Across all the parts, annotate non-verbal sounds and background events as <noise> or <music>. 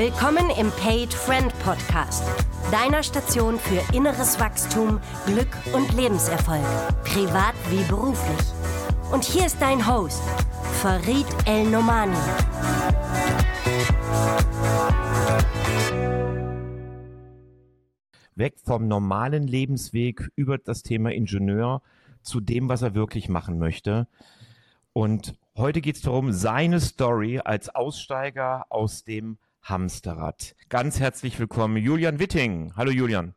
Willkommen im Paid Friend Podcast, deiner Station für inneres Wachstum, Glück und Lebenserfolg, privat wie beruflich. Und hier ist dein Host, Farid El Nomani. Weg vom normalen Lebensweg über das Thema Ingenieur zu dem, was er wirklich machen möchte. Und heute geht es darum, seine Story als Aussteiger aus dem Hamsterrad. Ganz herzlich willkommen, Julian Witting. Hallo Julian.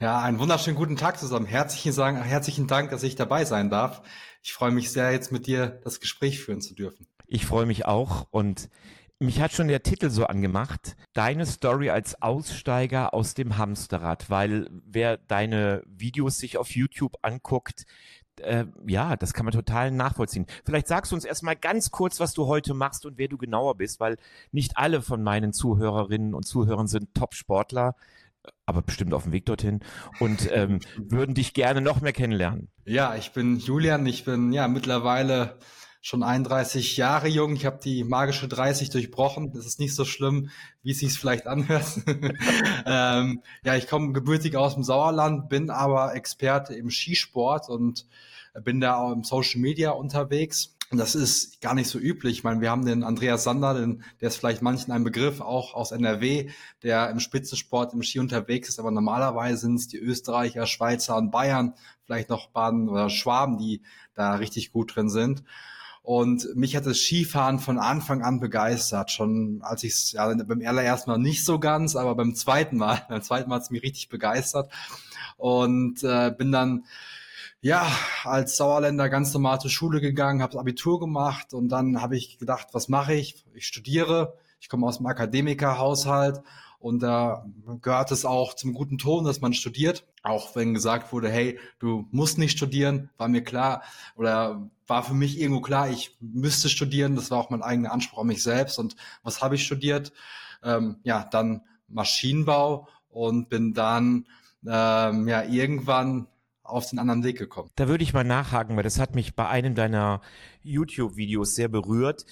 Ja, einen wunderschönen guten Tag zusammen. Herzlichen, herzlichen Dank, dass ich dabei sein darf. Ich freue mich sehr, jetzt mit dir das Gespräch führen zu dürfen. Ich freue mich auch und mich hat schon der Titel so angemacht, deine Story als Aussteiger aus dem Hamsterrad, weil wer deine Videos sich auf YouTube anguckt, äh, ja, das kann man total nachvollziehen. Vielleicht sagst du uns erstmal ganz kurz, was du heute machst und wer du genauer bist, weil nicht alle von meinen Zuhörerinnen und Zuhörern sind Top-Sportler, aber bestimmt auf dem Weg dorthin und ähm, <laughs> würden dich gerne noch mehr kennenlernen. Ja, ich bin Julian, ich bin ja mittlerweile schon 31 Jahre jung. Ich habe die magische 30 durchbrochen. Das ist nicht so schlimm, wie es sich vielleicht anhört. <laughs> ähm, ja, ich komme gebürtig aus dem Sauerland, bin aber Experte im Skisport und bin da auch im Social Media unterwegs. Und das ist gar nicht so üblich. Ich meine, wir haben den Andreas Sander, den, der ist vielleicht manchen ein Begriff, auch aus NRW, der im Spitzensport im Ski unterwegs ist. Aber normalerweise sind es die Österreicher, Schweizer und Bayern, vielleicht noch Baden oder Schwaben, die da richtig gut drin sind. Und mich hat das Skifahren von Anfang an begeistert. Schon als ich es ja, beim allerersten Mal nicht so ganz, aber beim zweiten Mal, <laughs> beim zweiten Mal hat es mich richtig begeistert. Und äh, bin dann ja, als Sauerländer ganz normal zur Schule gegangen, habe Abitur gemacht und dann habe ich gedacht, was mache ich? Ich studiere. Ich komme aus dem Akademikerhaushalt und da gehört es auch zum guten Ton, dass man studiert. Auch wenn gesagt wurde, hey, du musst nicht studieren, war mir klar oder war für mich irgendwo klar, ich müsste studieren. Das war auch mein eigener Anspruch an mich selbst. Und was habe ich studiert? Ähm, ja, dann Maschinenbau und bin dann ähm, ja irgendwann auf den anderen Weg gekommen. Da würde ich mal nachhaken, weil das hat mich bei einem deiner YouTube-Videos sehr berührt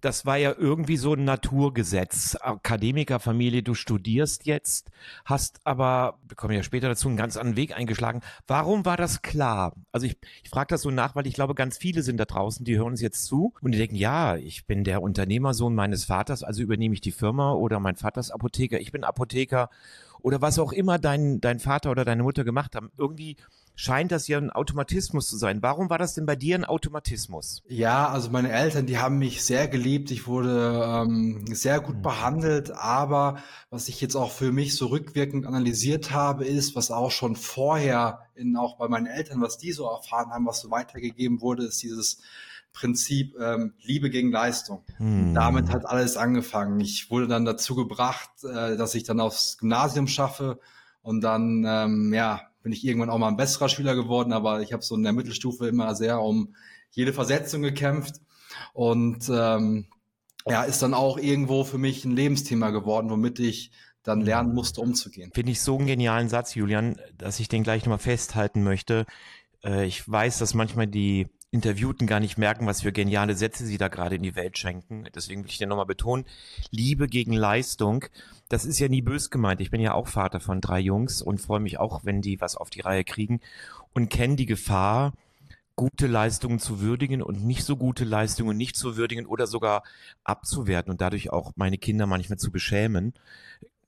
das war ja irgendwie so ein Naturgesetz. Akademikerfamilie, du studierst jetzt, hast aber, wir kommen ja später dazu, einen ganz anderen Weg eingeschlagen. Warum war das klar? Also ich, ich frage das so nach, weil ich glaube, ganz viele sind da draußen, die hören uns jetzt zu und die denken, ja, ich bin der Unternehmersohn meines Vaters, also übernehme ich die Firma oder mein Vater ist Apotheker, ich bin Apotheker oder was auch immer dein, dein Vater oder deine Mutter gemacht haben. Irgendwie scheint das ja ein Automatismus zu sein. Warum war das denn bei dir ein Automatismus? Ja, also meine Eltern, die haben mich sehr geliebt. Ich wurde ähm, sehr gut mhm. behandelt. Aber was ich jetzt auch für mich so rückwirkend analysiert habe, ist, was auch schon vorher in, auch bei meinen Eltern, was die so erfahren haben, was so weitergegeben wurde, ist dieses Prinzip ähm, Liebe gegen Leistung. Hm. Damit hat alles angefangen. Ich wurde dann dazu gebracht, äh, dass ich dann aufs Gymnasium schaffe und dann ähm, ja bin ich irgendwann auch mal ein besserer Schüler geworden, aber ich habe so in der Mittelstufe immer sehr um jede Versetzung gekämpft und ähm, ja, ist dann auch irgendwo für mich ein Lebensthema geworden, womit ich dann lernen musste, umzugehen. Finde ich so einen genialen Satz, Julian, dass ich den gleich nochmal festhalten möchte. Äh, ich weiß, dass manchmal die Interviewten gar nicht merken, was für geniale Sätze sie da gerade in die Welt schenken. Deswegen will ich dir nochmal betonen, Liebe gegen Leistung, das ist ja nie bös gemeint. Ich bin ja auch Vater von drei Jungs und freue mich auch, wenn die was auf die Reihe kriegen und kenne die Gefahr, gute Leistungen zu würdigen und nicht so gute Leistungen nicht zu würdigen oder sogar abzuwerten und dadurch auch meine Kinder manchmal zu beschämen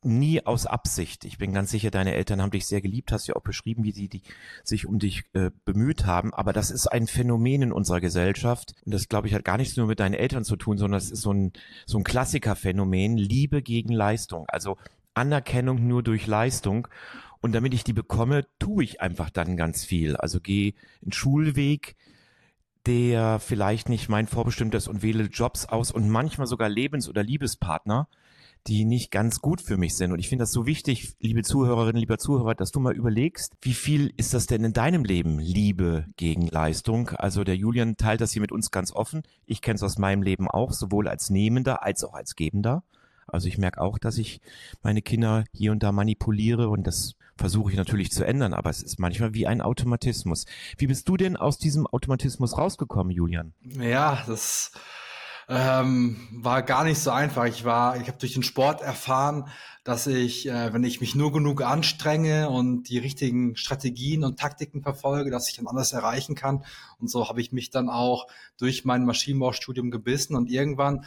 nie aus Absicht. Ich bin ganz sicher, deine Eltern haben dich sehr geliebt, hast ja auch beschrieben, wie sie die, sich um dich äh, bemüht haben. Aber das ist ein Phänomen in unserer Gesellschaft. Und das, glaube ich, hat gar nichts nur mit deinen Eltern zu tun, sondern es ist so ein, so ein Klassikerphänomen. Liebe gegen Leistung. Also Anerkennung nur durch Leistung. Und damit ich die bekomme, tue ich einfach dann ganz viel. Also gehe einen Schulweg, der vielleicht nicht mein vorbestimmt ist und wähle Jobs aus und manchmal sogar Lebens- oder Liebespartner, die nicht ganz gut für mich sind. Und ich finde das so wichtig, liebe Zuhörerinnen, lieber Zuhörer, dass du mal überlegst, wie viel ist das denn in deinem Leben Liebe gegen Leistung? Also der Julian teilt das hier mit uns ganz offen. Ich kenne es aus meinem Leben auch, sowohl als Nehmender als auch als Gebender. Also ich merke auch, dass ich meine Kinder hier und da manipuliere und das versuche ich natürlich zu ändern, aber es ist manchmal wie ein Automatismus. Wie bist du denn aus diesem Automatismus rausgekommen, Julian? Ja, das Ähm, war gar nicht so einfach. Ich war, ich habe durch den Sport erfahren, dass ich, äh, wenn ich mich nur genug anstrenge und die richtigen Strategien und Taktiken verfolge, dass ich dann alles erreichen kann. Und so habe ich mich dann auch durch mein Maschinenbaustudium gebissen und irgendwann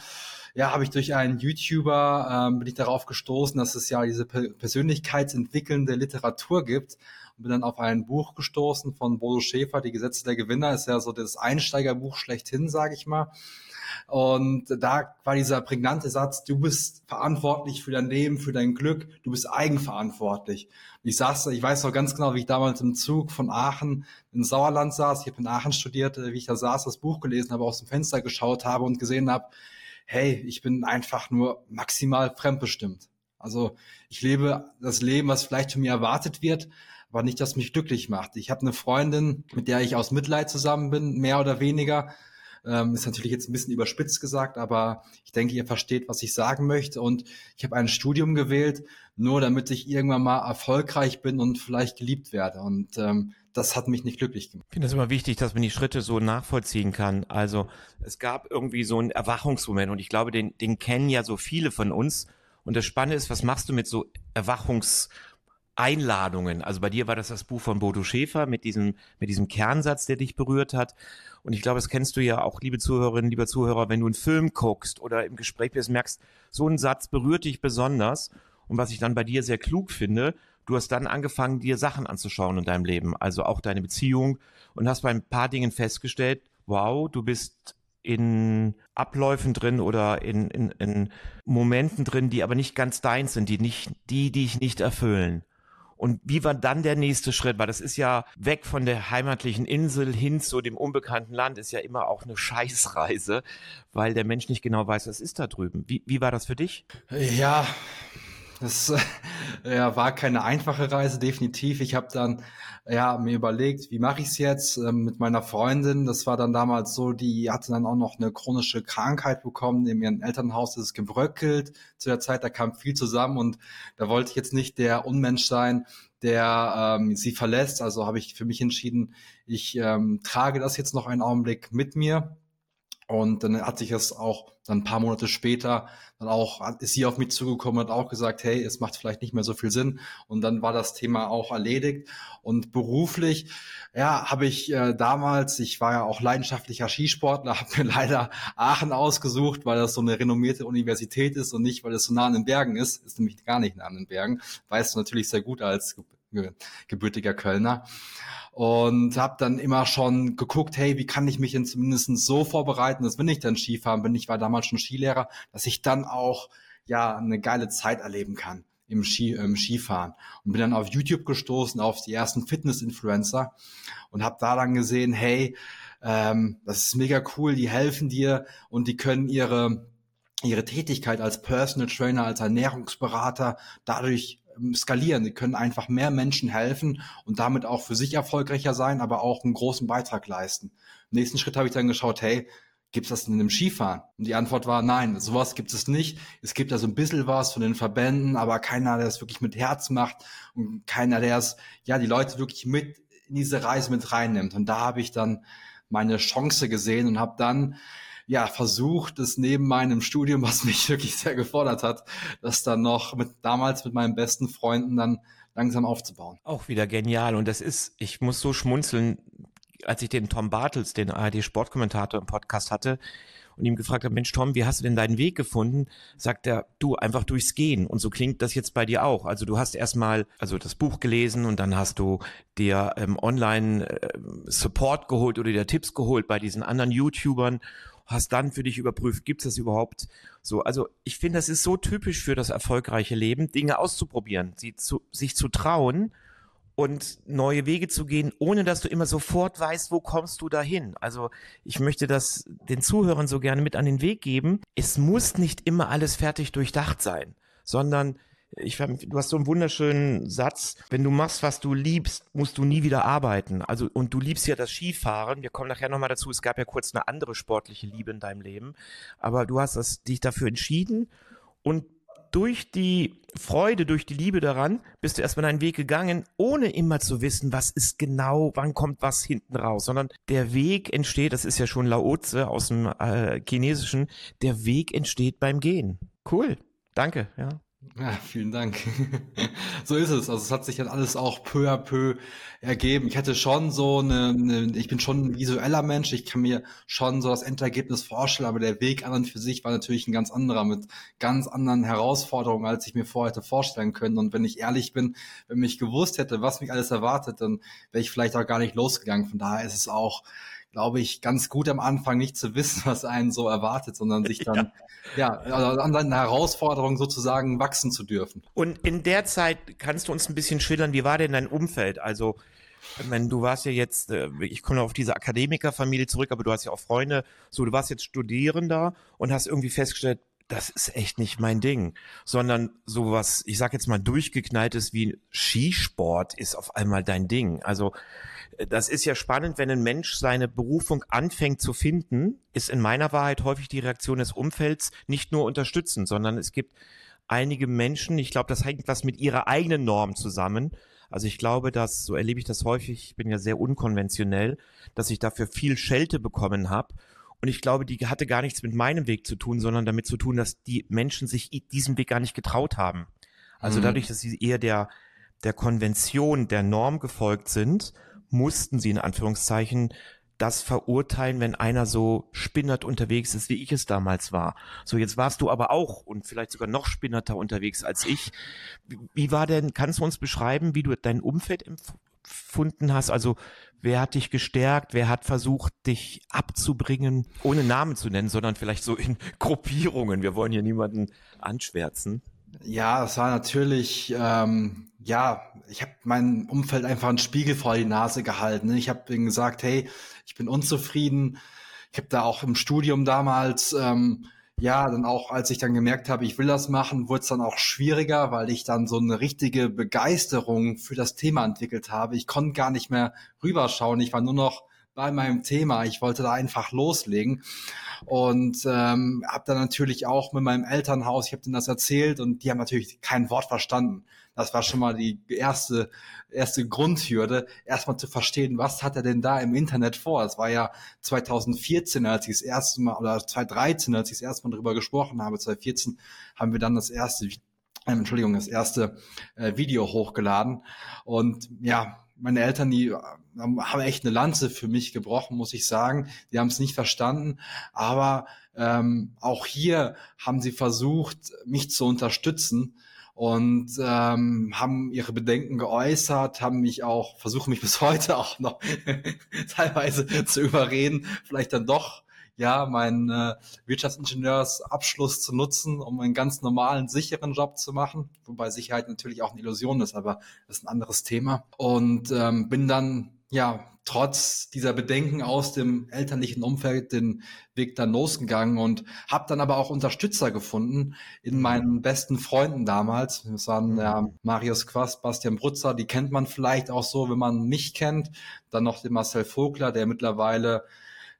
ja, habe ich durch einen YouTuber ähm, bin ich darauf gestoßen, dass es ja diese persönlichkeitsentwickelnde Literatur gibt und bin dann auf ein Buch gestoßen von Bodo Schäfer, Die Gesetze der Gewinner, ist ja so das Einsteigerbuch schlechthin, sage ich mal. Und da war dieser prägnante Satz, du bist verantwortlich für dein Leben, für dein Glück, du bist eigenverantwortlich. Und ich saß, ich weiß noch ganz genau, wie ich damals im Zug von Aachen in Sauerland saß. Ich habe in Aachen studiert, wie ich da saß, das Buch gelesen habe, aus dem Fenster geschaut habe und gesehen habe, hey, ich bin einfach nur maximal fremdbestimmt. Also ich lebe das Leben, was vielleicht von mir erwartet wird, aber nicht, das mich glücklich macht. Ich habe eine Freundin, mit der ich aus Mitleid zusammen bin, mehr oder weniger. Ähm, ist natürlich jetzt ein bisschen überspitzt gesagt, aber ich denke, ihr versteht, was ich sagen möchte. Und ich habe ein Studium gewählt, nur damit ich irgendwann mal erfolgreich bin und vielleicht geliebt werde. Und ähm, das hat mich nicht glücklich gemacht. Ich finde es immer wichtig, dass man die Schritte so nachvollziehen kann. Also es gab irgendwie so einen Erwachungsmoment und ich glaube, den, den kennen ja so viele von uns. Und das Spannende ist, was machst du mit so Erwachungs Einladungen. Also bei dir war das das Buch von Bodo Schäfer mit diesem, mit diesem Kernsatz, der dich berührt hat. Und ich glaube, das kennst du ja auch, liebe Zuhörerinnen, lieber Zuhörer, wenn du einen Film guckst oder im Gespräch bist, merkst, so ein Satz berührt dich besonders. Und was ich dann bei dir sehr klug finde, du hast dann angefangen, dir Sachen anzuschauen in deinem Leben, also auch deine Beziehung und hast bei ein paar Dingen festgestellt, wow, du bist in Abläufen drin oder in, in, in Momenten drin, die aber nicht ganz deins sind, die nicht, die dich nicht erfüllen. Und wie war dann der nächste Schritt? Weil das ist ja weg von der heimatlichen Insel hin zu dem unbekannten Land, ist ja immer auch eine <laughs> Scheißreise, weil der Mensch nicht genau weiß, was ist da drüben. Wie, wie war das für dich? Ja, das <laughs> ja, war keine einfache Reise, definitiv. Ich habe dann ja, mir überlegt, wie mache ich es jetzt ähm, mit meiner Freundin. Das war dann damals so, die hatte dann auch noch eine chronische Krankheit bekommen. In ihrem Elternhaus ist es gebröckelt. Zu der Zeit, da kam viel zusammen und da wollte ich jetzt nicht der Unmensch sein, der ähm, sie verlässt. Also habe ich für mich entschieden, ich ähm, trage das jetzt noch einen Augenblick mit mir und dann hat sich das auch dann ein paar Monate später dann auch ist sie auf mich zugekommen und hat auch gesagt, hey, es macht vielleicht nicht mehr so viel Sinn. Und dann war das Thema auch erledigt. Und beruflich, ja, habe ich äh, damals, ich war ja auch leidenschaftlicher Skisportler, <laughs> habe mir leider Aachen ausgesucht, weil das so eine renommierte Universität ist und nicht, weil es so nah an den Bergen ist. Ist nämlich gar nicht nah an den Bergen. Weißt du natürlich sehr gut als gebürtiger Kölner. Und habe dann immer schon geguckt, hey, wie kann ich mich denn zumindest so vorbereiten, dass wenn ich dann Skifahren. Bin, ich war damals schon Skilehrer, dass ich dann auch ja eine geile Zeit erleben kann im, Ski, im Skifahren. Und bin dann auf YouTube gestoßen auf die ersten Fitness-Influencer und habe da dann gesehen, hey, ähm, das ist mega cool, die helfen dir und die können ihre ihre Tätigkeit als Personal Trainer, als Ernährungsberater dadurch skalieren. Die können einfach mehr Menschen helfen und damit auch für sich erfolgreicher sein, aber auch einen großen Beitrag leisten. Im nächsten Schritt habe ich dann geschaut, hey, gibt es das in einem Skifahren? Und die Antwort war nein, sowas gibt es nicht. Es gibt da so ein bisschen was von den Verbänden, aber keiner, der es wirklich mit Herz macht und keiner, der es, ja, die Leute wirklich mit in diese Reise mit reinnimmt. Und da habe ich dann meine Chance gesehen und habe dann ja, versucht, es neben meinem Studium, was mich <laughs> wirklich sehr gefordert hat, das dann noch mit damals mit meinen besten Freunden dann langsam aufzubauen. Auch wieder genial. Und das ist, ich muss so schmunzeln, als ich den Tom Bartels, den ARD-Sportkommentator im Podcast hatte, und ihm gefragt habe, Mensch Tom, wie hast du denn deinen Weg gefunden? Sagt er, du, einfach durchs Gehen. Und so klingt das jetzt bei dir auch. Also du hast erstmal also das Buch gelesen und dann hast du dir ähm, online äh, Support geholt oder dir Tipps geholt bei diesen anderen YouTubern hast dann für dich überprüft, gibt es das überhaupt so. Also ich finde, das ist so typisch für das erfolgreiche Leben, Dinge auszuprobieren, sie zu, sich zu trauen und neue Wege zu gehen, ohne dass du immer sofort weißt, wo kommst du dahin. Also ich möchte das den Zuhörern so gerne mit an den Weg geben. Es muss nicht immer alles fertig durchdacht sein, sondern ich, du hast so einen wunderschönen Satz. Wenn du machst, was du liebst, musst du nie wieder arbeiten. Also, und du liebst ja das Skifahren. Wir kommen nachher nochmal dazu. Es gab ja kurz eine andere sportliche Liebe in deinem Leben. Aber du hast das, dich dafür entschieden und durch die Freude, durch die Liebe daran, bist du erstmal deinen Weg gegangen, ohne immer zu wissen, was ist genau, wann kommt was hinten raus, sondern der Weg entsteht, das ist ja schon Laoze aus dem äh, Chinesischen, der Weg entsteht beim Gehen. Cool. Danke, ja. Ja, vielen Dank. <laughs> so ist es. Also es hat sich dann alles auch peu à peu ergeben. Ich hätte schon so eine, eine, ich bin schon ein visueller Mensch. Ich kann mir schon so das Endergebnis vorstellen, aber der Weg an und für sich war natürlich ein ganz anderer mit ganz anderen Herausforderungen, als ich mir vorher hätte vorstellen können. Und wenn ich ehrlich bin, wenn ich gewusst hätte, was mich alles erwartet, dann wäre ich vielleicht auch gar nicht losgegangen. Von daher ist es auch glaube ich, ganz gut am Anfang nicht zu wissen, <laughs> was einen so erwartet, sondern sich dann ja, ja also an seinen Herausforderungen sozusagen wachsen zu dürfen. Und in der Zeit kannst du uns ein bisschen schildern, wie war denn dein Umfeld? Also wenn du warst ja jetzt, äh, ich komme auf diese Akademikerfamilie zurück, aber du hast ja auch Freunde, so du warst jetzt Studierender und hast irgendwie festgestellt, das ist echt nicht mein Ding, sondern sowas, ich sag jetzt mal durchgeknalltes wie Skisport ist auf einmal dein Ding. Also das ist ja spannend, wenn ein Mensch seine Berufung anfängt zu finden, ist in meiner Wahrheit häufig die Reaktion des Umfelds nicht nur unterstützen, sondern es gibt einige Menschen, ich glaube, das hängt was mit ihrer eigenen Norm zusammen. Also ich glaube, dass, so erlebe ich das häufig, ich bin ja sehr unkonventionell, dass ich dafür viel Schelte bekommen habe. Und ich glaube, die hatte gar nichts mit meinem Weg zu tun, sondern damit zu tun, dass die Menschen sich diesen Weg gar nicht getraut haben. Also mhm. dadurch, dass sie eher der, der Konvention, der Norm gefolgt sind mussten sie in Anführungszeichen das verurteilen, wenn einer so spinnert unterwegs ist, wie ich es damals war. So, jetzt warst du aber auch und vielleicht sogar noch spinnerter unterwegs als ich. Wie war denn, kannst du uns beschreiben, wie du dein Umfeld empfunden hast? Also, wer hat dich gestärkt? Wer hat versucht, dich abzubringen? Ohne Namen zu nennen, sondern vielleicht so in <laughs> Gruppierungen. Wir wollen hier niemanden anschwärzen. Ja, es war natürlich, ähm, ja, ich habe mein Umfeld einfach einen Spiegel vor die Nase gehalten. Ne? Ich habe ihnen gesagt, hey, ich bin unzufrieden. Ich habe da auch im Studium damals, ähm, ja, dann auch, als ich dann gemerkt habe, ich will das machen, wurde es dann auch schwieriger, weil ich dann so eine richtige Begeisterung für das Thema entwickelt habe. Ich konnte gar nicht mehr rüberschauen. Ich war nur noch bei meinem Thema. Ich wollte da einfach loslegen und ähm, habe dann natürlich auch mit meinem Elternhaus, ich habe denen das erzählt und die haben natürlich kein Wort verstanden. Das war schon mal die erste erste Grundhürde, erstmal zu verstehen, was hat er denn da im Internet vor. Das war ja 2014, als ich das erste Mal oder 2013, als ich das erste Mal darüber gesprochen habe. 2014 haben wir dann das erste ähm, Entschuldigung, das erste äh, Video hochgeladen. Und ja, meine Eltern, die äh, haben echt eine Lanze für mich gebrochen, muss ich sagen. Die haben es nicht verstanden, aber ähm, auch hier haben sie versucht, mich zu unterstützen und ähm, haben ihre Bedenken geäußert, haben mich auch, versuchen mich <laughs> bis heute auch noch <laughs> teilweise zu überreden, vielleicht dann doch ja, meinen äh, Wirtschaftsingenieursabschluss zu nutzen, um einen ganz normalen, sicheren Job zu machen, wobei Sicherheit natürlich auch eine Illusion ist, aber das ist ein anderes Thema. Und ähm, bin dann ja trotz dieser Bedenken aus dem elterlichen Umfeld den Weg dann losgegangen und habe dann aber auch Unterstützer gefunden in meinen besten Freunden damals. Das waren ja Marius Quast, Bastian Brutzer, die kennt man vielleicht auch so, wenn man mich kennt. Dann noch den Marcel Vogler, der mittlerweile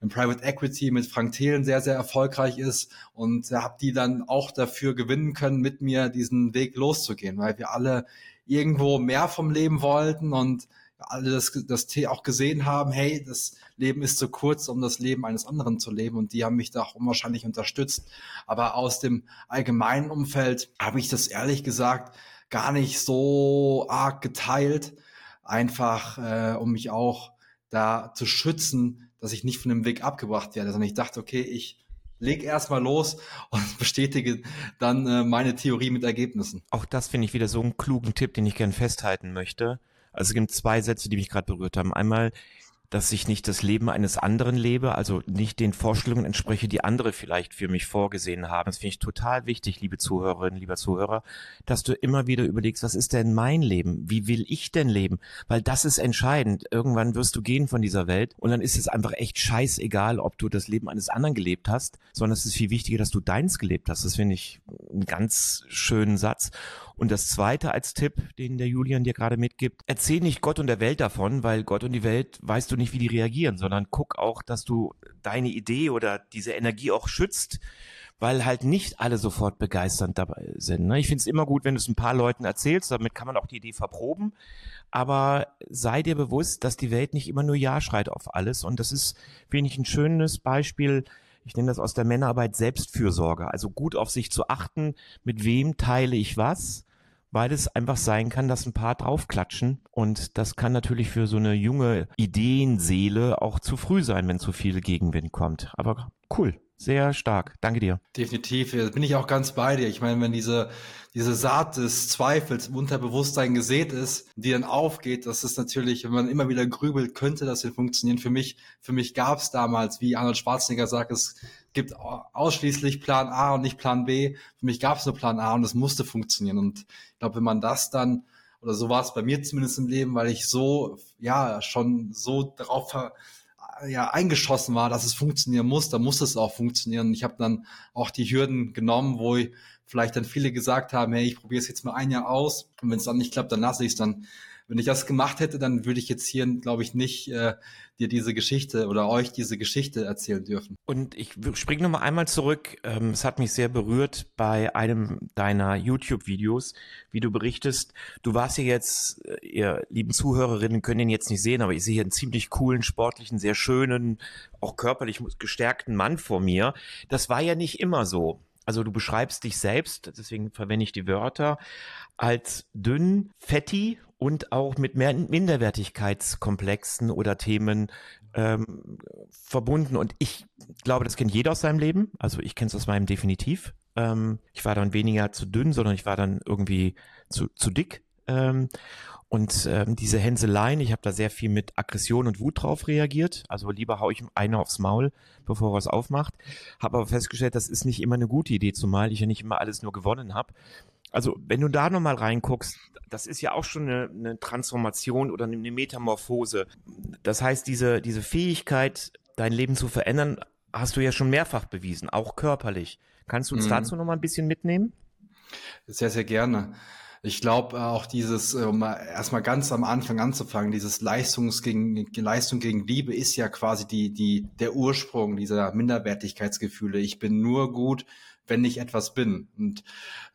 im Private Equity mit Frank Thelen sehr, sehr erfolgreich ist und habe die dann auch dafür gewinnen können, mit mir diesen Weg loszugehen, weil wir alle irgendwo mehr vom Leben wollten und alle das, das auch gesehen haben, hey, das Leben ist zu kurz, um das Leben eines anderen zu leben und die haben mich da auch unwahrscheinlich unterstützt. Aber aus dem allgemeinen Umfeld habe ich das ehrlich gesagt gar nicht so arg geteilt, einfach äh, um mich auch da zu schützen, dass ich nicht von dem Weg abgebracht werde, sondern ich dachte, okay, ich leg erstmal los <laughs> und bestätige dann äh, meine Theorie mit Ergebnissen. Auch das finde ich wieder so einen klugen Tipp, den ich gern festhalten möchte. Also es gibt zwei Sätze, die mich gerade berührt haben. Einmal, dass ich nicht das Leben eines anderen lebe, also nicht den Vorstellungen entspreche, die andere vielleicht für mich vorgesehen haben. Das finde ich total wichtig, liebe Zuhörerinnen, lieber Zuhörer, dass du immer wieder überlegst, was ist denn mein Leben? Wie will ich denn leben? Weil das ist entscheidend. Irgendwann wirst du gehen von dieser Welt und dann ist es einfach echt scheißegal, ob du das Leben eines anderen gelebt hast, sondern es ist viel wichtiger, dass du deins gelebt hast. Das finde ich einen ganz schönen Satz. Und das zweite als Tipp, den der Julian dir gerade mitgibt, erzähl nicht Gott und der Welt davon, weil Gott und die Welt weißt du nicht, wie die reagieren, sondern guck auch, dass du deine Idee oder diese Energie auch schützt, weil halt nicht alle sofort begeisternd dabei sind. Ne? Ich finde es immer gut, wenn du es ein paar Leuten erzählst, damit kann man auch die Idee verproben. Aber sei dir bewusst, dass die Welt nicht immer nur Ja schreit auf alles. Und das ist, finde ich, ein schönes Beispiel. Ich nenne das aus der Männerarbeit Selbstfürsorge. Also gut auf sich zu achten, mit wem teile ich was weil es einfach sein kann, dass ein paar draufklatschen. Und das kann natürlich für so eine junge Ideenseele auch zu früh sein, wenn zu viel Gegenwind kommt. Aber cool. Sehr stark. Danke dir. Definitiv. Bin ich auch ganz bei dir. Ich meine, wenn diese, diese Saat des Zweifels im Unterbewusstsein gesät ist, die dann aufgeht, das ist natürlich, wenn man immer wieder grübelt, könnte das denn funktionieren. Für mich, für mich gab es damals, wie Arnold Schwarzenegger sagt, es gibt ausschließlich Plan A und nicht Plan B. Für mich gab es nur Plan A und es musste funktionieren. Und ich glaube, wenn man das dann oder so war es bei mir zumindest im Leben, weil ich so, ja, schon so darauf ja eingeschossen war, dass es funktionieren muss, dann muss es auch funktionieren. Ich habe dann auch die Hürden genommen, wo vielleicht dann viele gesagt haben, hey, ich probiere es jetzt mal ein Jahr aus und wenn es dann nicht klappt, dann lasse ich es dann wenn ich das gemacht hätte, dann würde ich jetzt hier, glaube ich, nicht äh, dir diese Geschichte oder euch diese Geschichte erzählen dürfen. Und ich springe nochmal einmal zurück. Ähm, es hat mich sehr berührt bei einem deiner YouTube-Videos, wie du berichtest. Du warst ja jetzt, äh, ihr lieben Zuhörerinnen können ihn jetzt nicht sehen, aber ich sehe hier einen ziemlich coolen, sportlichen, sehr schönen, auch körperlich gestärkten Mann vor mir. Das war ja nicht immer so. Also du beschreibst dich selbst, deswegen verwende ich die Wörter, als dünn, fetti und auch mit mehr Minderwertigkeitskomplexen oder Themen ähm, verbunden. Und ich glaube, das kennt jeder aus seinem Leben. Also ich kenne es aus meinem definitiv. Ähm, ich war dann weniger zu dünn, sondern ich war dann irgendwie zu, zu dick. Ähm, und ähm, diese Hänseleien, ich habe da sehr viel mit Aggression und Wut drauf reagiert. Also lieber hau ich einer aufs Maul, bevor er es aufmacht. Habe aber festgestellt, das ist nicht immer eine gute Idee, zumal ich ja nicht immer alles nur gewonnen habe. Also wenn du da nochmal reinguckst, das ist ja auch schon eine, eine Transformation oder eine Metamorphose. Das heißt, diese, diese Fähigkeit, dein Leben zu verändern, hast du ja schon mehrfach bewiesen, auch körperlich. Kannst du uns mhm. dazu nochmal ein bisschen mitnehmen? Sehr, sehr gerne. Ich glaube auch dieses, um erstmal ganz am Anfang anzufangen, dieses Leistungs gegen, Leistung gegen Liebe ist ja quasi die, die, der Ursprung dieser Minderwertigkeitsgefühle. Ich bin nur gut, wenn ich etwas bin. Und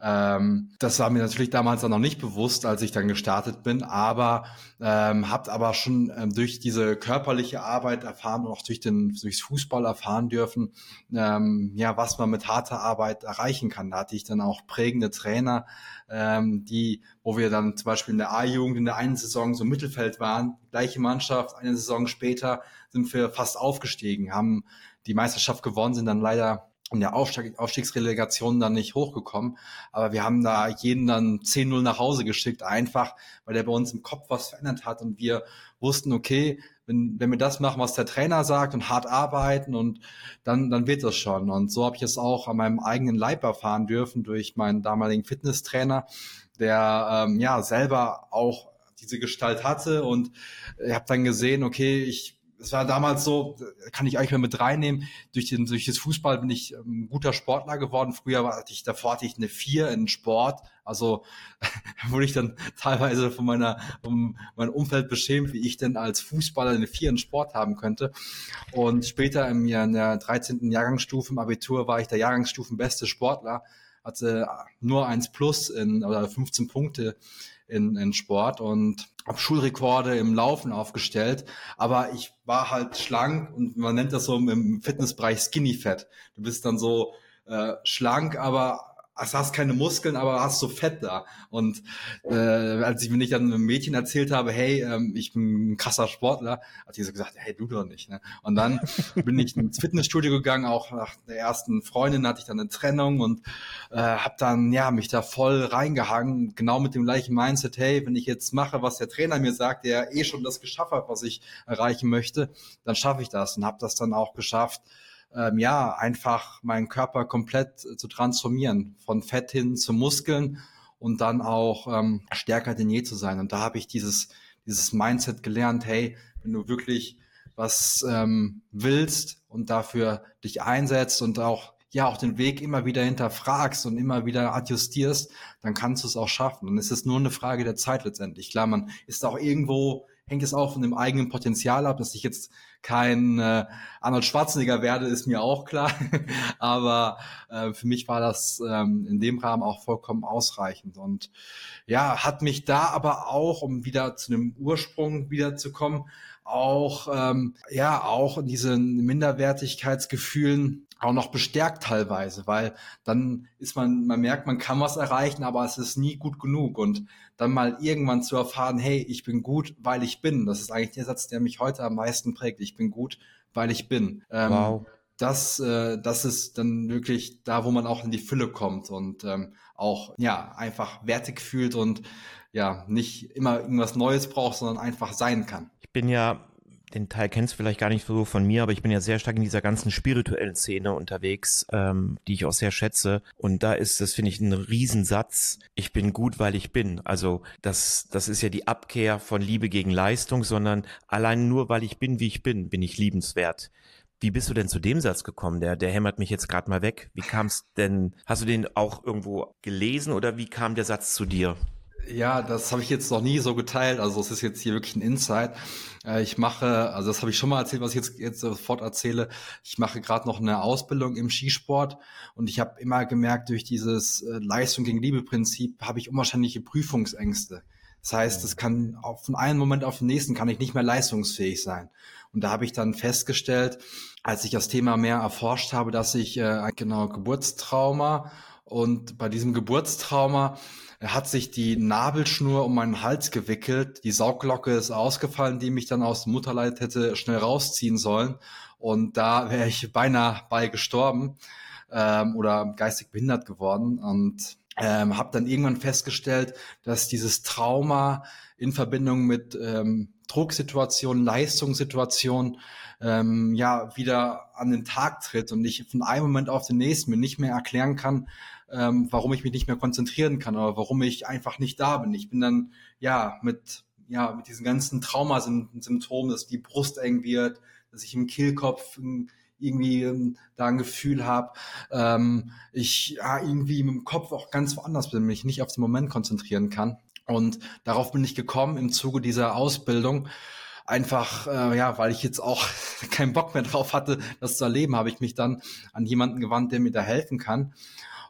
ähm, das war mir natürlich damals dann noch nicht bewusst, als ich dann gestartet bin, aber ähm, habt aber schon ähm, durch diese körperliche Arbeit erfahren und auch durch den durchs Fußball erfahren dürfen, ähm, ja, was man mit harter Arbeit erreichen kann. Da hatte ich dann auch prägende Trainer, ähm, die, wo wir dann zum Beispiel in der A-Jugend in der einen Saison so Mittelfeld waren, gleiche Mannschaft, eine Saison später sind wir fast aufgestiegen, haben die Meisterschaft gewonnen, sind dann leider in der Aufstieg, Aufstiegsrelegation dann nicht hochgekommen. Aber wir haben da jeden dann 10-0 nach Hause geschickt, einfach weil der bei uns im Kopf was verändert hat und wir wussten, okay, wenn, wenn wir das machen, was der Trainer sagt und hart arbeiten und dann, dann wird das schon. Und so habe ich es auch an meinem eigenen Leib erfahren dürfen durch meinen damaligen Fitnesstrainer, der ähm, ja selber auch diese Gestalt hatte und ich habe dann gesehen, okay, ich es war damals so, kann ich eigentlich mal mit reinnehmen, durch, den, durch das Fußball bin ich ein ähm, guter Sportler geworden. Früher war ich, davor hatte ich eine Vier in Sport. Also <laughs> wurde ich dann teilweise von meiner, von meinem Umfeld beschämt, wie ich denn als Fußballer eine Vier in Sport haben könnte. Und später im Jahr, in der 13. Jahrgangsstufe im Abitur war ich der Jahrgangsstufenbeste Sportler, hatte nur eins plus in, oder 15 Punkte in, in Sport und habe Schulrekorde im Laufen aufgestellt, aber ich war halt schlank und man nennt das so im Fitnessbereich Skinny Fat. Du bist dann so äh, schlank, aber also hast keine Muskeln, aber hast so Fett da. Und äh, als ich mir nicht dann einem Mädchen erzählt habe, hey, ähm, ich bin ein krasser Sportler, hat die so gesagt, hey, du doch nicht. Ne? Und dann <laughs> bin ich ins Fitnessstudio gegangen, auch nach der ersten Freundin hatte ich dann eine Trennung und äh, habe dann ja mich da voll reingehangen, genau mit dem gleichen Mindset, hey, wenn ich jetzt mache, was der Trainer mir sagt, der eh schon das geschafft hat, was ich erreichen möchte, dann schaffe ich das und habe das dann auch geschafft ähm, ja, einfach meinen Körper komplett zu transformieren, von Fett hin zu Muskeln und dann auch ähm, stärker denn je zu sein. Und da habe ich dieses, dieses Mindset gelernt, hey, wenn du wirklich was ähm, willst und dafür dich einsetzt und auch ja auch den Weg immer wieder hinterfragst und immer wieder adjustierst, dann kannst du es auch schaffen. Und es ist nur eine Frage der Zeit letztendlich. Klar, man ist auch irgendwo hängt es auch von dem eigenen Potenzial ab, dass ich jetzt kein äh, Arnold Schwarzenegger werde, ist mir auch klar. <laughs> Aber äh, für mich war das ähm, in dem Rahmen auch vollkommen ausreichend. Und ja, hat mich da aber auch, um wieder zu einem Ursprung wiederzukommen, auch ähm, ja auch in diesen Minderwertigkeitsgefühlen auch noch bestärkt teilweise, weil dann ist man, man merkt, man kann was erreichen, aber es ist nie gut genug und dann mal irgendwann zu erfahren, hey, ich bin gut, weil ich bin. Das ist eigentlich der Satz, der mich heute am meisten prägt. Ich bin gut, weil ich bin. Ähm, wow. Das, äh, das ist dann wirklich da, wo man auch in die Fülle kommt und ähm, auch ja einfach wertig fühlt und ja nicht immer irgendwas Neues braucht, sondern einfach sein kann. Ich bin ja den Teil kennst du vielleicht gar nicht so von mir, aber ich bin ja sehr stark in dieser ganzen spirituellen Szene unterwegs, ähm, die ich auch sehr schätze. Und da ist das, finde ich, ein Riesensatz. Ich bin gut, weil ich bin. Also das, das ist ja die Abkehr von Liebe gegen Leistung, sondern allein nur, weil ich bin, wie ich bin, bin ich liebenswert. Wie bist du denn zu dem Satz gekommen? Der, der hämmert mich jetzt gerade mal weg. Wie kam es denn? Hast du den auch irgendwo gelesen oder wie kam der Satz zu dir? Ja, das habe ich jetzt noch nie so geteilt. Also es ist jetzt hier wirklich ein Insight. Äh, ich mache, also das habe ich schon mal erzählt, was ich jetzt, jetzt sofort erzähle. Ich mache gerade noch eine Ausbildung im Skisport und ich habe immer gemerkt, durch dieses äh, Leistung gegen Liebe-Prinzip habe ich unwahrscheinliche Prüfungsängste. Das heißt, es kann auch von einem Moment auf den nächsten kann ich nicht mehr leistungsfähig sein. Und da habe ich dann festgestellt, als ich das Thema mehr erforscht habe, dass ich äh, genau Geburtstrauma und bei diesem Geburtstrauma hat sich die Nabelschnur um meinen Hals gewickelt. Die Saugglocke ist ausgefallen, die mich dann aus dem Mutterleid hätte schnell rausziehen sollen. Und da wäre ich beinahe bei gestorben ähm, oder geistig behindert geworden. Und ähm, habe dann irgendwann festgestellt, dass dieses Trauma in Verbindung mit ähm, Drucksituationen, Leistungssituationen ähm, ja wieder an den Tag tritt und ich von einem Moment auf den nächsten mir nicht mehr erklären kann, ähm, warum ich mich nicht mehr konzentrieren kann oder warum ich einfach nicht da bin. Ich bin dann ja mit ja mit diesen ganzen Traumasymptomen, dass die Brust eng wird, dass ich im Kehlkopf irgendwie ähm, da ein Gefühl habe, ähm, ich ja, irgendwie mit dem Kopf auch ganz woanders bin, mich nicht auf den Moment konzentrieren kann. Und darauf bin ich gekommen im Zuge dieser Ausbildung. Einfach, äh, ja, weil ich jetzt auch <laughs> keinen Bock mehr drauf hatte, das zu erleben, habe ich mich dann an jemanden gewandt, der mir da helfen kann.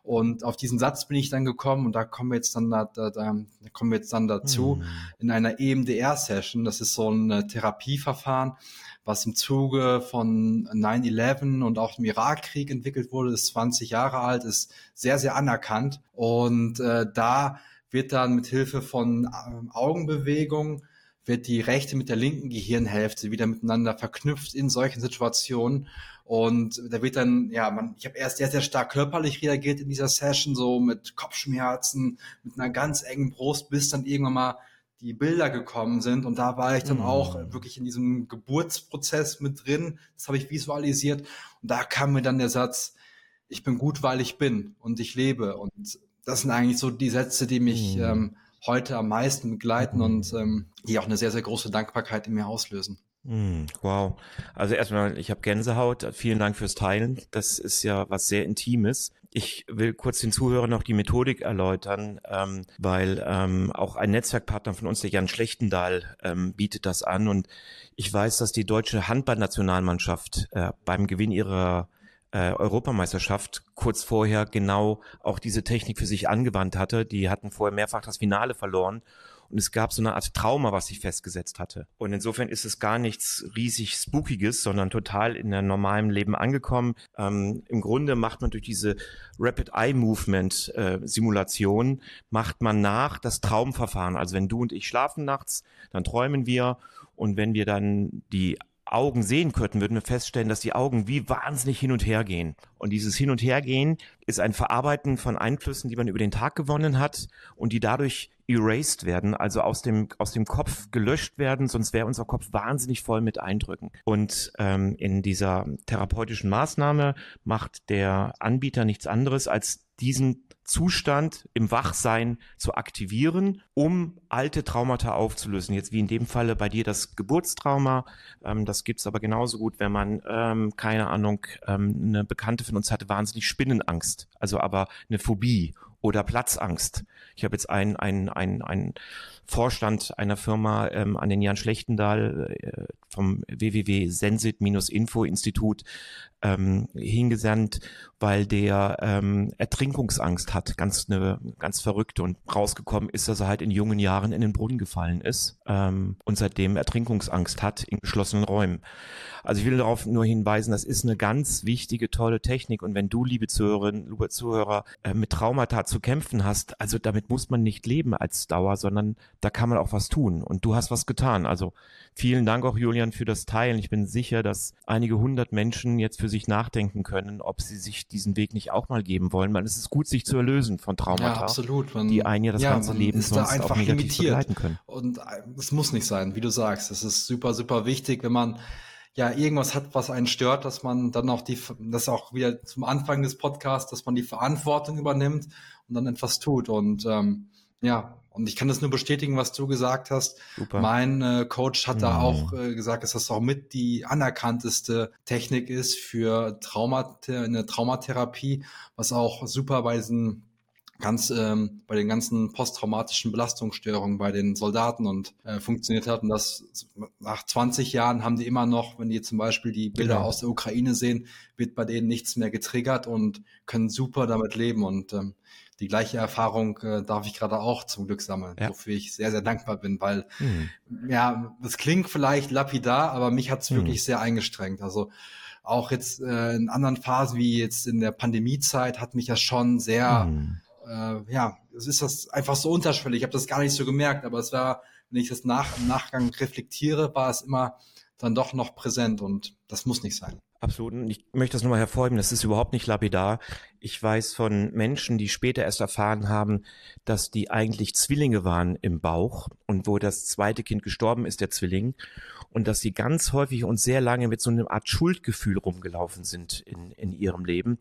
Und auf diesen Satz bin ich dann gekommen und da kommen wir jetzt dann da, da, da kommen wir jetzt dann dazu hm. in einer EMDR-Session. Das ist so ein Therapieverfahren, was im Zuge von 9-11 und auch dem Irakkrieg entwickelt wurde, ist 20 Jahre alt, ist sehr, sehr anerkannt. Und äh, da wird dann mit Hilfe von äh, Augenbewegungen wird die rechte mit der linken Gehirnhälfte wieder miteinander verknüpft in solchen Situationen. Und da wird dann, ja, man, ich habe erst sehr, sehr stark körperlich reagiert in dieser Session, so mit Kopfschmerzen, mit einer ganz engen Brust, bis dann irgendwann mal die Bilder gekommen sind. Und da war ich dann mhm. auch wirklich in diesem Geburtsprozess mit drin. Das habe ich visualisiert. Und da kam mir dann der Satz, ich bin gut, weil ich bin und ich lebe. Und das sind eigentlich so die Sätze, die mich mhm. ähm, heute am meisten begleiten mhm. und ähm, die auch eine sehr, sehr große Dankbarkeit in mir auslösen. Mm, wow. Also erstmal, ich habe Gänsehaut. Vielen Dank fürs Teilen. Das ist ja was sehr Intimes. Ich will kurz den Zuhörern noch die Methodik erläutern, ähm, weil ähm, auch ein Netzwerkpartner von uns, der Jan Schlechtendahl, ähm, bietet das an. Und ich weiß, dass die deutsche Handballnationalmannschaft äh, beim Gewinn ihrer äh, Europameisterschaft kurz vorher genau auch diese Technik für sich angewandt hatte. Die hatten vorher mehrfach das Finale verloren und es gab so eine Art Trauma, was sich festgesetzt hatte. Und insofern ist es gar nichts riesig Spookiges, sondern total in der normalen Leben angekommen. Ähm, Im Grunde macht man durch diese Rapid Eye Movement äh, Simulation, macht man nach das Traumverfahren. Also wenn du und ich schlafen nachts, dann träumen wir und wenn wir dann die Augen sehen könnten, würden wir feststellen, dass die Augen wie wahnsinnig hin und her gehen. Und dieses Hin und Hergehen ist ein Verarbeiten von Einflüssen, die man über den Tag gewonnen hat und die dadurch erased werden, also aus dem, aus dem Kopf gelöscht werden, sonst wäre unser Kopf wahnsinnig voll mit Eindrücken. Und ähm, in dieser therapeutischen Maßnahme macht der Anbieter nichts anderes, als diesen Zustand im Wachsein zu aktivieren, um alte Traumata aufzulösen. Jetzt wie in dem Falle bei dir das Geburtstrauma. Ähm, das gibt's aber genauso gut, wenn man, ähm, keine Ahnung, ähm, eine Bekannte von uns hatte wahnsinnig Spinnenangst, also aber eine Phobie oder Platzangst. Ich habe jetzt einen, einen, einen, einen Vorstand einer Firma ähm, an den Jan Schlechtendahl äh, vom www.sensit-info-Institut ähm, hingesandt, weil der ähm, Ertrinkungsangst hat, ganz eine ganz verrückte und rausgekommen ist, dass er halt in jungen Jahren in den Brunnen gefallen ist ähm, und seitdem Ertrinkungsangst hat in geschlossenen Räumen. Also ich will darauf nur hinweisen, das ist eine ganz wichtige, tolle Technik. Und wenn du, liebe Zuhörerinnen, liebe Zuhörer, äh, mit Traumata zu kämpfen hast, also damit muss man nicht leben als Dauer, sondern da kann man auch was tun. Und du hast was getan. Also vielen Dank auch Julian für das Teilen. Ich bin sicher, dass einige hundert Menschen jetzt für sich nachdenken können, ob sie sich diesen Weg nicht auch mal geben wollen, weil es ist gut, sich zu erlösen von Traumata, ja, absolut. Man, die einen ja das ja, ganze Leben sonst da einfach auch negativ limitiert. begleiten können. Und es muss nicht sein, wie du sagst. Es ist super, super wichtig, wenn man ja irgendwas hat, was einen stört, dass man dann auch die, das auch wieder zum Anfang des Podcasts, dass man die Verantwortung übernimmt und dann etwas tut. Und ähm, ja, und ich kann das nur bestätigen, was du gesagt hast. Super. Mein äh, Coach hat da Mhm. auch äh, gesagt, dass das auch mit die anerkannteste Technik ist für Trauma, eine Traumatherapie, was auch super bei diesen ganz ähm, bei den ganzen posttraumatischen Belastungsstörungen bei den Soldaten und äh, funktioniert hat. Und das nach 20 Jahren haben die immer noch, wenn die zum Beispiel die Bilder Genau. aus der Ukraine sehen, wird bei denen nichts mehr getriggert und können super damit leben. Und ähm, die gleiche Erfahrung äh, darf ich gerade auch zum Glück sammeln, Ja. wofür ich sehr, sehr dankbar bin, weil Mhm. ja, das klingt vielleicht lapidar, aber mich hat's Mhm. wirklich sehr eingestrengt. Also auch jetzt äh, in anderen Phasen wie jetzt in der Pandemiezeit hat mich das schon sehr Mhm. äh, ja, es ist das einfach so unterschwellig. Ich habe das gar nicht so gemerkt, aber es war, wenn ich das nach, im Nachgang reflektiere, war es immer dann doch noch präsent und das muss nicht sein. Absolut. Und ich möchte das nochmal hervorheben, das ist überhaupt nicht lapidar. Ich weiß von Menschen, die später erst erfahren haben, dass die eigentlich Zwillinge waren im Bauch und wo das zweite Kind gestorben ist, der Zwilling, und dass sie ganz häufig und sehr lange mit so einer Art Schuldgefühl rumgelaufen sind in, in ihrem Leben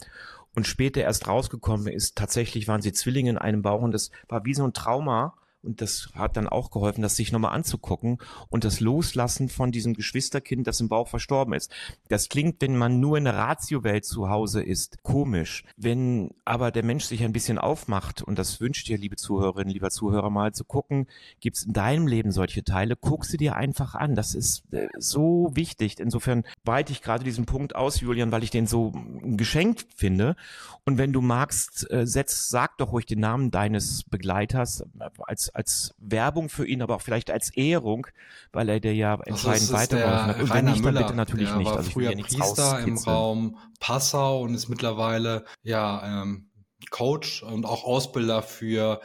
und später erst rausgekommen ist, tatsächlich waren sie Zwillinge in einem Bauch und das war wie so ein Trauma. Und das hat dann auch geholfen, das sich nochmal anzugucken und das Loslassen von diesem Geschwisterkind, das im Bauch verstorben ist. Das klingt, wenn man nur in der Ratio-Welt zu Hause ist, komisch. Wenn aber der Mensch sich ein bisschen aufmacht, und das wünscht dir, liebe Zuhörerinnen, lieber Zuhörer, mal zu gucken, gibt es in deinem Leben solche Teile, guck sie dir einfach an. Das ist äh, so wichtig. Insofern weite ich gerade diesen Punkt aus, Julian, weil ich den so ein Geschenk finde. Und wenn du magst, äh, setz, sag doch ruhig den Namen deines Begleiters äh, als, als Werbung für ihn, aber auch vielleicht als Ehrung, weil er dir ja entscheidend Also ist weitergeholfen hat. Und wenn nicht, dann bitte natürlich nicht. war Also früher Priester im. Raum Passau und ist mittlerweile ja ähm, Coach und auch Ausbilder für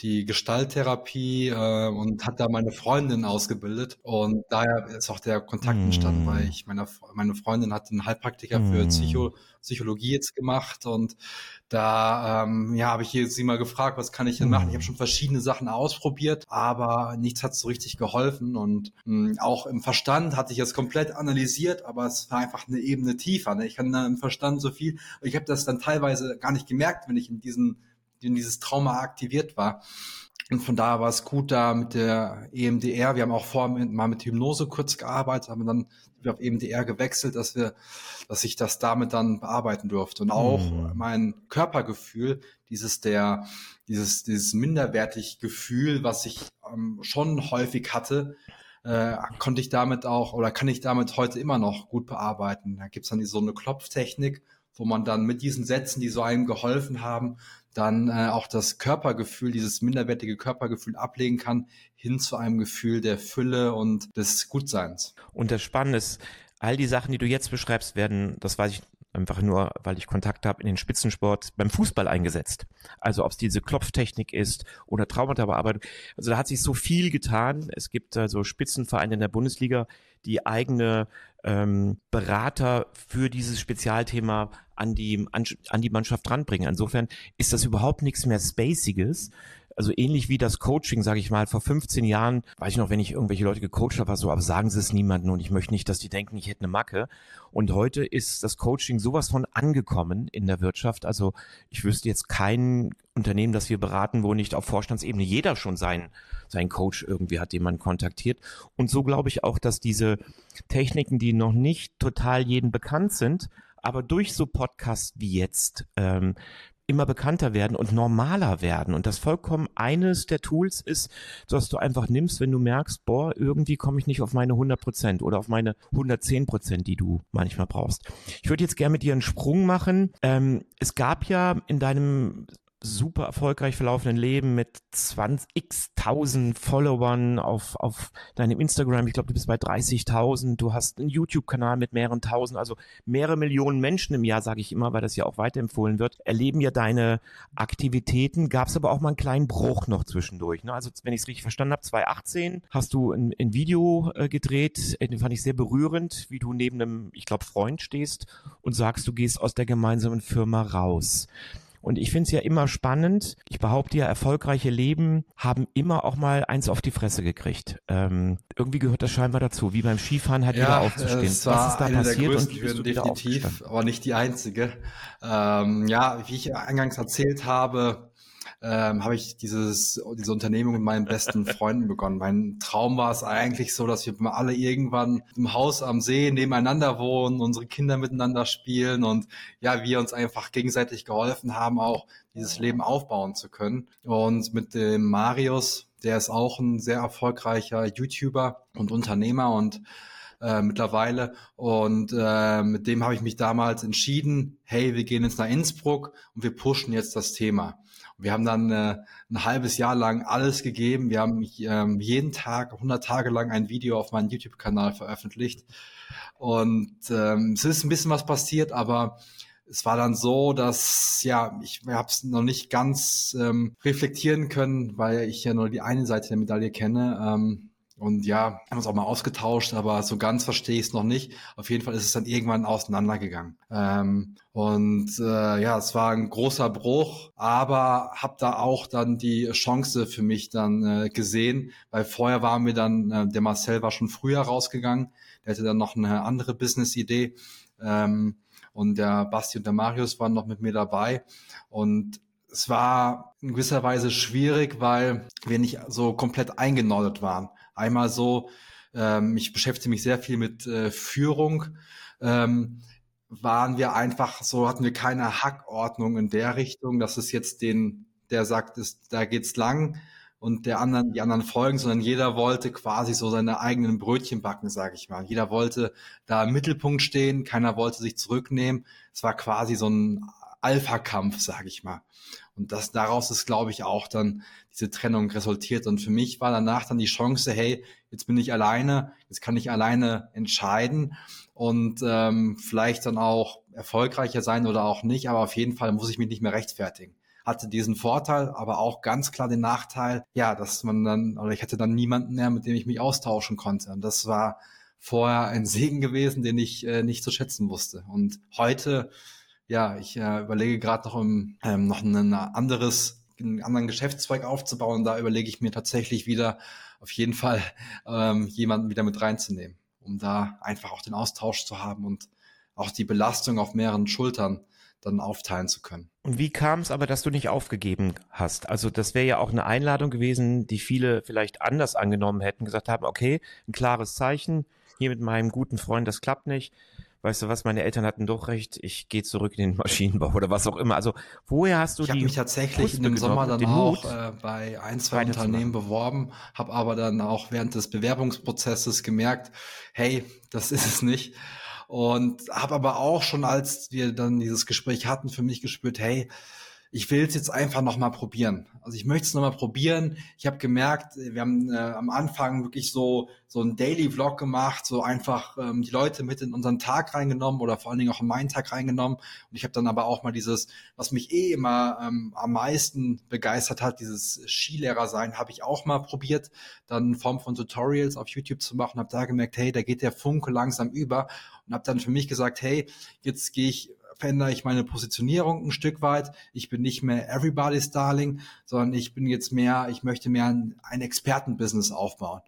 die Gestalttherapie äh, und hat da meine Freundin ausgebildet und daher ist auch der Kontakt entstanden, Mm. weil ich meine meine Freundin hat einen Heilpraktiker für Mm. Psycho, Psychologie jetzt gemacht und da ähm, ja habe ich sie mal gefragt, was kann ich denn machen? Mm. Ich habe schon verschiedene Sachen ausprobiert, aber nichts hat so richtig geholfen und mh, auch im Verstand hatte ich es komplett analysiert, aber es war einfach eine Ebene tiefer. Ne? Ich kann dann im Verstand so viel, ich habe das dann teilweise gar nicht gemerkt, wenn ich in diesen dieses Trauma aktiviert war. Und von daher war es gut da mit der EMDR. Wir haben auch vorher mit, mal mit Hypnose kurz gearbeitet, haben dann auf EMDR gewechselt, dass wir, dass ich das damit dann bearbeiten durfte. Und auch Mhm. mein Körpergefühl, dieses der, dieses, dieses minderwertig Gefühl, was ich ähm, schon häufig hatte, äh, konnte ich damit auch oder kann ich damit heute immer noch gut bearbeiten. Da gibt's dann die, so eine Klopftechnik, wo man dann mit diesen Sätzen, die so einem geholfen haben, dann äh, auch das Körpergefühl, dieses minderwertige Körpergefühl ablegen kann, hin zu einem Gefühl der Fülle und des Gutseins. Und das Spannende ist, all die Sachen, die du jetzt beschreibst, werden, das weiß ich einfach nur, weil ich Kontakt habe in den Spitzensport beim Fußball eingesetzt. Also ob es diese Klopftechnik ist oder Traumata-Bearbeitung. Also da hat sich so viel getan. Es gibt also Spitzenvereine in der Bundesliga, die eigene ähm, Berater für dieses Spezialthema an die, an, an die Mannschaft ranbringen. Insofern ist das überhaupt nichts mehr Spaciges. Also ähnlich wie das Coaching, sage ich mal, vor 15 Jahren, weiß ich noch, wenn ich irgendwelche Leute gecoacht habe, war so, aber sagen Sie es niemandem und ich möchte nicht, dass die denken, ich hätte eine Macke. Und heute ist das Coaching sowas von angekommen in der Wirtschaft. Also ich wüsste jetzt kein Unternehmen, das wir beraten, wo nicht auf Vorstandsebene jeder schon seinen, seinen Coach irgendwie hat, den man kontaktiert. Und so glaube ich auch, dass diese Techniken, die noch nicht total jedem bekannt sind, aber durch so Podcasts wie jetzt, ähm, immer bekannter werden und normaler werden. Und das vollkommen eines der Tools ist, dass du einfach nimmst, wenn du merkst, boah, irgendwie komme ich nicht auf meine 100 Prozent oder auf meine 110 Prozent, die du manchmal brauchst. Ich würde jetzt gerne mit dir einen Sprung machen. Ähm, es gab ja in deinem super erfolgreich verlaufenden Leben mit 20 x tausend Followern auf, auf deinem Instagram. Ich glaube, du bist bei 30.000. Du hast einen YouTube-Kanal mit mehreren tausend, also mehrere Millionen Menschen im Jahr, sage ich immer, weil das ja auch weiterempfohlen wird, erleben ja deine Aktivitäten. Gab es aber auch mal einen kleinen Bruch noch zwischendurch. Ne? Also, wenn ich es richtig verstanden habe, 2018 hast du ein, ein Video äh, gedreht, äh, den fand ich sehr berührend, wie du neben einem, ich glaube, Freund stehst und sagst, du gehst aus der gemeinsamen Firma raus. Und ich finde es ja immer spannend. Ich behaupte ja, erfolgreiche Leben haben immer auch mal eins auf die Fresse gekriegt. Ähm, irgendwie gehört das scheinbar dazu, wie beim Skifahren halt ja, wieder aufzustehen. Es war Was ist da eine passiert? Der größten Hürden, definitiv, aber nicht die einzige. Ähm, ja, wie ich eingangs erzählt habe, ähm, habe ich dieses, diese Unternehmung mit meinen besten Freunden begonnen. Mein Traum war es eigentlich so, dass wir alle irgendwann im Haus am See nebeneinander wohnen, unsere Kinder miteinander spielen und ja, wir uns einfach gegenseitig geholfen haben, auch dieses Leben aufbauen zu können. Und mit dem Marius, der ist auch ein sehr erfolgreicher YouTuber und Unternehmer und äh, mittlerweile. Und äh, mit dem habe ich mich damals entschieden, hey, wir gehen jetzt nach Innsbruck und wir pushen jetzt das Thema. Wir haben dann äh, ein halbes Jahr lang alles gegeben. Wir haben ähm, jeden Tag, 100 Tage lang ein Video auf meinem YouTube-Kanal veröffentlicht. Und ähm, es ist ein bisschen was passiert, aber es war dann so, dass ja, ich habe es noch nicht ganz ähm, reflektieren können, weil ich ja nur die eine Seite der Medaille kenne. Ähm, und ja, haben uns auch mal ausgetauscht, aber so ganz verstehe ich es noch nicht. Auf jeden Fall ist es dann irgendwann auseinandergegangen. Ähm, und äh, ja, es war ein großer Bruch, aber habe da auch dann die Chance für mich dann äh, gesehen, weil vorher waren wir dann, äh, der Marcel war schon früher rausgegangen, der hatte dann noch eine andere Business-Idee. Ähm, und der Basti und der Marius waren noch mit mir dabei. Und es war in gewisser Weise schwierig, weil wir nicht so komplett eingenordet waren. Einmal so, ähm, ich beschäftige mich sehr viel mit äh, Führung. Ähm, waren wir einfach so, hatten wir keine Hackordnung in der Richtung, dass es jetzt den, der sagt, ist, da geht's lang und der anderen, die anderen folgen, sondern jeder wollte quasi so seine eigenen Brötchen backen, sage ich mal. Jeder wollte da im Mittelpunkt stehen, keiner wollte sich zurücknehmen. Es war quasi so ein Alpha-Kampf, sage ich mal. Und das daraus ist, glaube ich, auch dann diese Trennung resultiert. Und für mich war danach dann die Chance, hey, jetzt bin ich alleine, jetzt kann ich alleine entscheiden und ähm, vielleicht dann auch erfolgreicher sein oder auch nicht, aber auf jeden Fall muss ich mich nicht mehr rechtfertigen. Hatte diesen Vorteil, aber auch ganz klar den Nachteil, ja, dass man dann, oder ich hatte dann niemanden mehr, mit dem ich mich austauschen konnte. Und das war vorher ein Segen gewesen, den ich äh, nicht zu schätzen wusste. Und heute ja, ich äh, überlege gerade noch, um ähm, noch ein anderes, einen anderen Geschäftszweig aufzubauen. Da überlege ich mir tatsächlich wieder auf jeden Fall ähm, jemanden wieder mit reinzunehmen, um da einfach auch den Austausch zu haben und auch die Belastung auf mehreren Schultern dann aufteilen zu können. Und wie kam es aber, dass du nicht aufgegeben hast? Also das wäre ja auch eine Einladung gewesen, die viele vielleicht anders angenommen hätten, gesagt haben, okay, ein klares Zeichen, hier mit meinem guten Freund, das klappt nicht weißt du was, meine Eltern hatten doch recht, ich gehe zurück in den Maschinenbau oder was auch immer. Also woher hast du ich die? Ich habe mich tatsächlich in dem Sommer dann auch äh, bei ein, zwei Unternehmen beworben, habe aber dann auch während des Bewerbungsprozesses gemerkt, hey, das ist es nicht. Und habe aber auch schon, als wir dann dieses Gespräch hatten, für mich gespürt, hey, ich will es jetzt einfach nochmal probieren. Also ich möchte es nochmal probieren. Ich habe gemerkt, wir haben äh, am Anfang wirklich so so einen Daily Vlog gemacht, so einfach ähm, die Leute mit in unseren Tag reingenommen oder vor allen Dingen auch in meinen Tag reingenommen. Und ich habe dann aber auch mal dieses, was mich eh immer ähm, am meisten begeistert hat, dieses Skilehrer sein, habe ich auch mal probiert, dann in Form von Tutorials auf YouTube zu machen. Habe da gemerkt, hey, da geht der Funke langsam über und habe dann für mich gesagt, hey, jetzt gehe ich verändere ich meine Positionierung ein Stück weit. Ich bin nicht mehr everybody's darling, sondern ich bin jetzt mehr, ich möchte mehr ein, ein Expertenbusiness aufbauen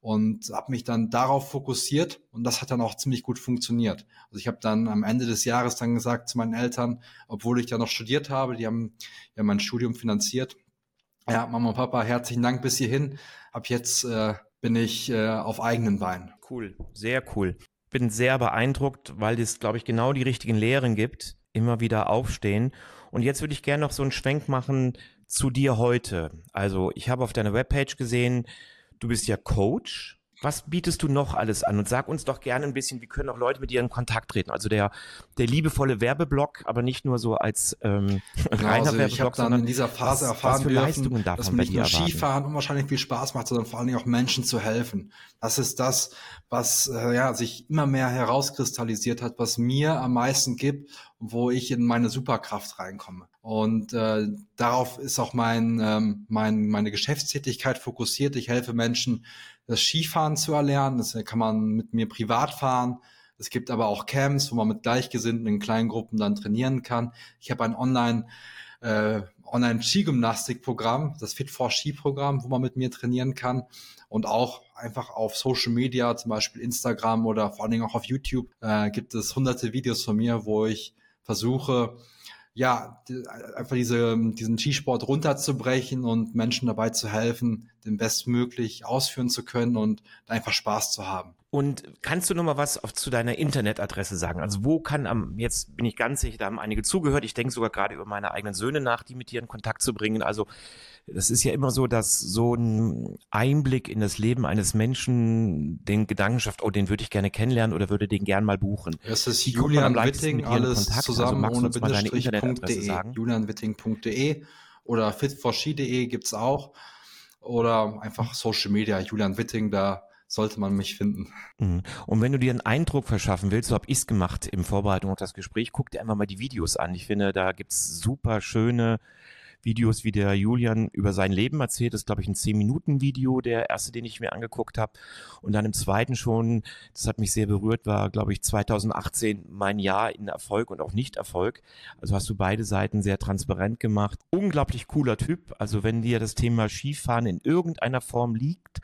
und habe mich dann darauf fokussiert und das hat dann auch ziemlich gut funktioniert. Also ich habe dann am Ende des Jahres dann gesagt zu meinen Eltern, obwohl ich ja noch studiert habe, die haben ja mein Studium finanziert. Ja, Mama und Papa, herzlichen Dank bis hierhin. Ab jetzt äh, bin ich äh, auf eigenen Beinen. Cool, sehr cool bin sehr beeindruckt, weil es, glaube ich, genau die richtigen Lehren gibt immer wieder aufstehen. Und jetzt würde ich gerne noch so einen Schwenk machen zu dir heute. Also ich habe auf deiner Webpage gesehen, du bist ja Coach was bietest du noch alles an? Und sag uns doch gerne ein bisschen, wie können auch Leute mit dir in Kontakt treten? Also der, der liebevolle Werbeblock, aber nicht nur so als ähm, <laughs> genau, reiner also Werbeblock, sondern in dieser Phase was, erfahren was für dürfen, Leistungen darf dass man nicht nur Skifahren unwahrscheinlich viel Spaß macht, sondern vor allen Dingen auch Menschen zu helfen. Das ist das, was äh, ja sich immer mehr herauskristallisiert hat, was mir am meisten gibt, wo ich in meine Superkraft reinkomme. Und äh, darauf ist auch mein, ähm, mein meine Geschäftstätigkeit fokussiert. Ich helfe Menschen das Skifahren zu erlernen. Das kann man mit mir privat fahren. Es gibt aber auch Camps, wo man mit Gleichgesinnten in kleinen Gruppen dann trainieren kann. Ich habe ein Online äh, Online Skigymnastikprogramm, das Fit for Ski Programm, wo man mit mir trainieren kann und auch einfach auf Social Media, zum Beispiel Instagram oder vor allen Dingen auch auf YouTube, äh, gibt es hunderte Videos von mir, wo ich versuche, ja, einfach diese, diesen Skisport runterzubrechen und Menschen dabei zu helfen, den bestmöglich ausführen zu können und einfach Spaß zu haben. Und kannst du noch mal was auf, zu deiner Internetadresse sagen? Also wo kann am, jetzt bin ich ganz sicher, da haben einige zugehört. Ich denke sogar gerade über meine eigenen Söhne nach, die mit dir in Kontakt zu bringen. Also das ist ja immer so, dass so ein Einblick in das Leben eines Menschen den Gedanken schafft, oh, den würde ich gerne kennenlernen oder würde den gern mal buchen. Es ist Julian Witting, alles also zusammen also ohne Bindestrich.de, julianwitting.de oder fitforski.de gibt's auch oder einfach Social Media, Julian Witting, da sollte man mich finden. Mhm. Und wenn du dir einen Eindruck verschaffen willst, so habe ich es gemacht im Vorbereitung auf das Gespräch, guck dir einfach mal die Videos an. Ich finde, da gibt's super schöne Videos, wie der Julian über sein Leben erzählt. Das ist, glaube ich, ein 10-Minuten-Video, der erste, den ich mir angeguckt habe. Und dann im zweiten schon, das hat mich sehr berührt, war, glaube ich, 2018 mein Jahr in Erfolg und auch Nicht-Erfolg. Also hast du beide Seiten sehr transparent gemacht. Unglaublich cooler Typ. Also wenn dir das Thema Skifahren in irgendeiner Form liegt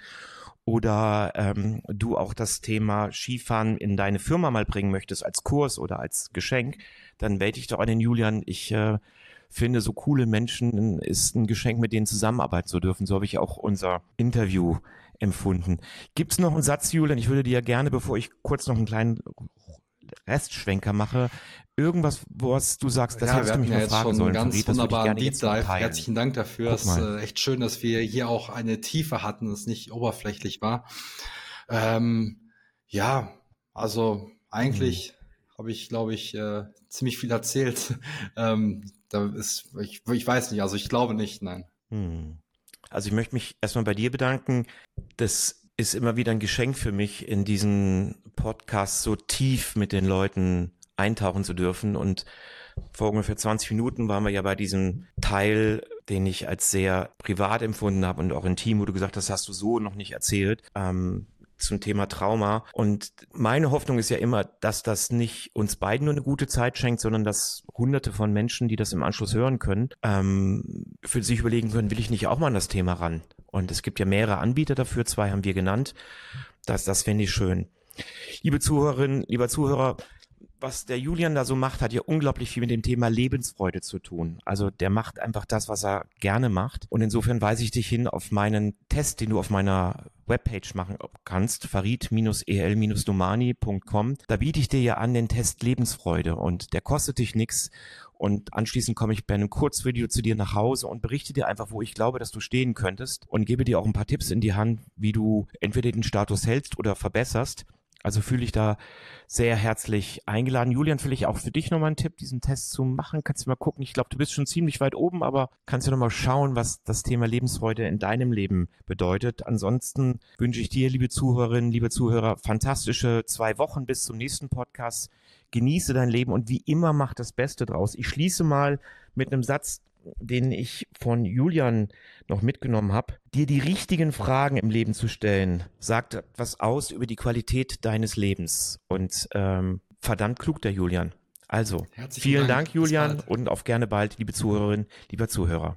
oder ähm, du auch das Thema Skifahren in deine Firma mal bringen möchtest als Kurs oder als Geschenk, dann melde dich doch an den Julian. Ich äh, finde, so coole Menschen ist ein Geschenk, mit denen zusammenarbeiten zu dürfen. So habe ich auch unser Interview empfunden. Gibt es noch einen Satz, Julian? Ich würde dir gerne, bevor ich kurz noch einen kleinen Restschwenker mache, irgendwas, was du sagst, das ja, hättest du mich ja mal fragen sollen. Ganz Farid, wunderbaren Deep Dive. Herzlichen Dank dafür. Es ist äh, echt schön, dass wir hier auch eine Tiefe hatten, es nicht oberflächlich war. Ähm, ja, also eigentlich hm. habe ich, glaube ich, äh, ziemlich viel erzählt. <laughs> ähm, da ist, ich, ich weiß nicht, also ich glaube nicht, nein. Hm. Also ich möchte mich erstmal bei dir bedanken. Das ist immer wieder ein Geschenk für mich, in diesen Podcast so tief mit den Leuten eintauchen zu dürfen. Und vor ungefähr 20 Minuten waren wir ja bei diesem Teil, den ich als sehr privat empfunden habe und auch intim, wo du gesagt hast, hast du so noch nicht erzählt. Ähm, zum Thema Trauma. Und meine Hoffnung ist ja immer, dass das nicht uns beiden nur eine gute Zeit schenkt, sondern dass hunderte von Menschen, die das im Anschluss hören können, ähm, für sich überlegen können, will ich nicht auch mal an das Thema ran? Und es gibt ja mehrere Anbieter dafür, zwei haben wir genannt. Das, das fände ich schön. Liebe Zuhörerinnen, lieber Zuhörer, was der Julian da so macht, hat ja unglaublich viel mit dem Thema Lebensfreude zu tun. Also der macht einfach das, was er gerne macht. Und insofern weise ich dich hin auf meinen Test, den du auf meiner Webpage machen kannst, farid-el-domani.com. Da biete ich dir ja an den Test Lebensfreude und der kostet dich nichts. Und anschließend komme ich bei einem Kurzvideo zu dir nach Hause und berichte dir einfach, wo ich glaube, dass du stehen könntest und gebe dir auch ein paar Tipps in die Hand, wie du entweder den Status hältst oder verbesserst. Also fühle ich da sehr herzlich eingeladen. Julian, vielleicht auch für dich nochmal einen Tipp, diesen Test zu machen. Kannst du mal gucken. Ich glaube, du bist schon ziemlich weit oben, aber kannst du nochmal schauen, was das Thema Lebensfreude in deinem Leben bedeutet. Ansonsten wünsche ich dir, liebe Zuhörerinnen, liebe Zuhörer, fantastische zwei Wochen bis zum nächsten Podcast. Genieße dein Leben und wie immer mach das Beste draus. Ich schließe mal mit einem Satz, den ich von Julian noch mitgenommen habe, dir die richtigen Fragen im Leben zu stellen, sagt etwas aus über die Qualität deines Lebens. Und ähm, verdammt klug, der Julian. Also, Herzlichen vielen Dank, Dank Julian, und auf gerne bald, liebe Zuhörerinnen, lieber Zuhörer.